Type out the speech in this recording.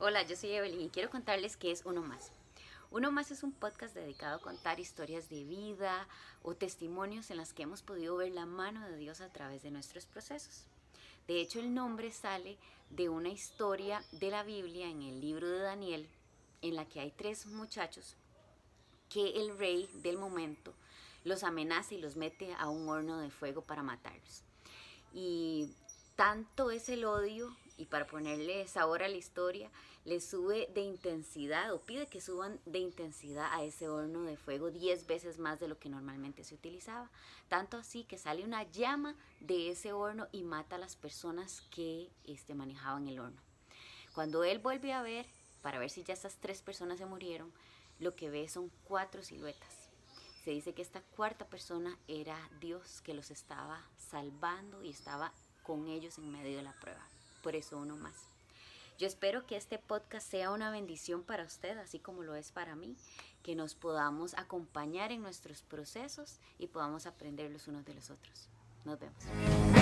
yo soy Evelyn y quiero contarles qué es Uno Más. Uno Más es un podcast dedicado a contar historias de vida o testimonios en las que hemos podido ver la mano de Dios a través de nuestros procesos. De hecho, el nombre sale de una historia de la Biblia en el libro de Daniel, en la que hay tres muchachos que el rey del momento los amenaza y los mete a un horno de fuego para matarlos. Y tanto es el odio y para ponerle sabor a la historia, le sube de intensidad o pide que suban de intensidad a ese horno de fuego 10 veces más de lo que normalmente se utilizaba. Tanto así que sale una llama de ese horno y mata a las personas que este, manejaban el horno. Cuando él vuelve a ver, para ver si ya estas tres personas se murieron, lo que ve son cuatro siluetas. Se dice que esta cuarta persona era Dios que los estaba salvando y estaba con ellos en medio de la prueba por eso uno más. Yo espero que este podcast sea una bendición para usted, así como lo es para mí, que nos podamos acompañar en nuestros procesos y podamos aprender los unos de los otros. Nos vemos.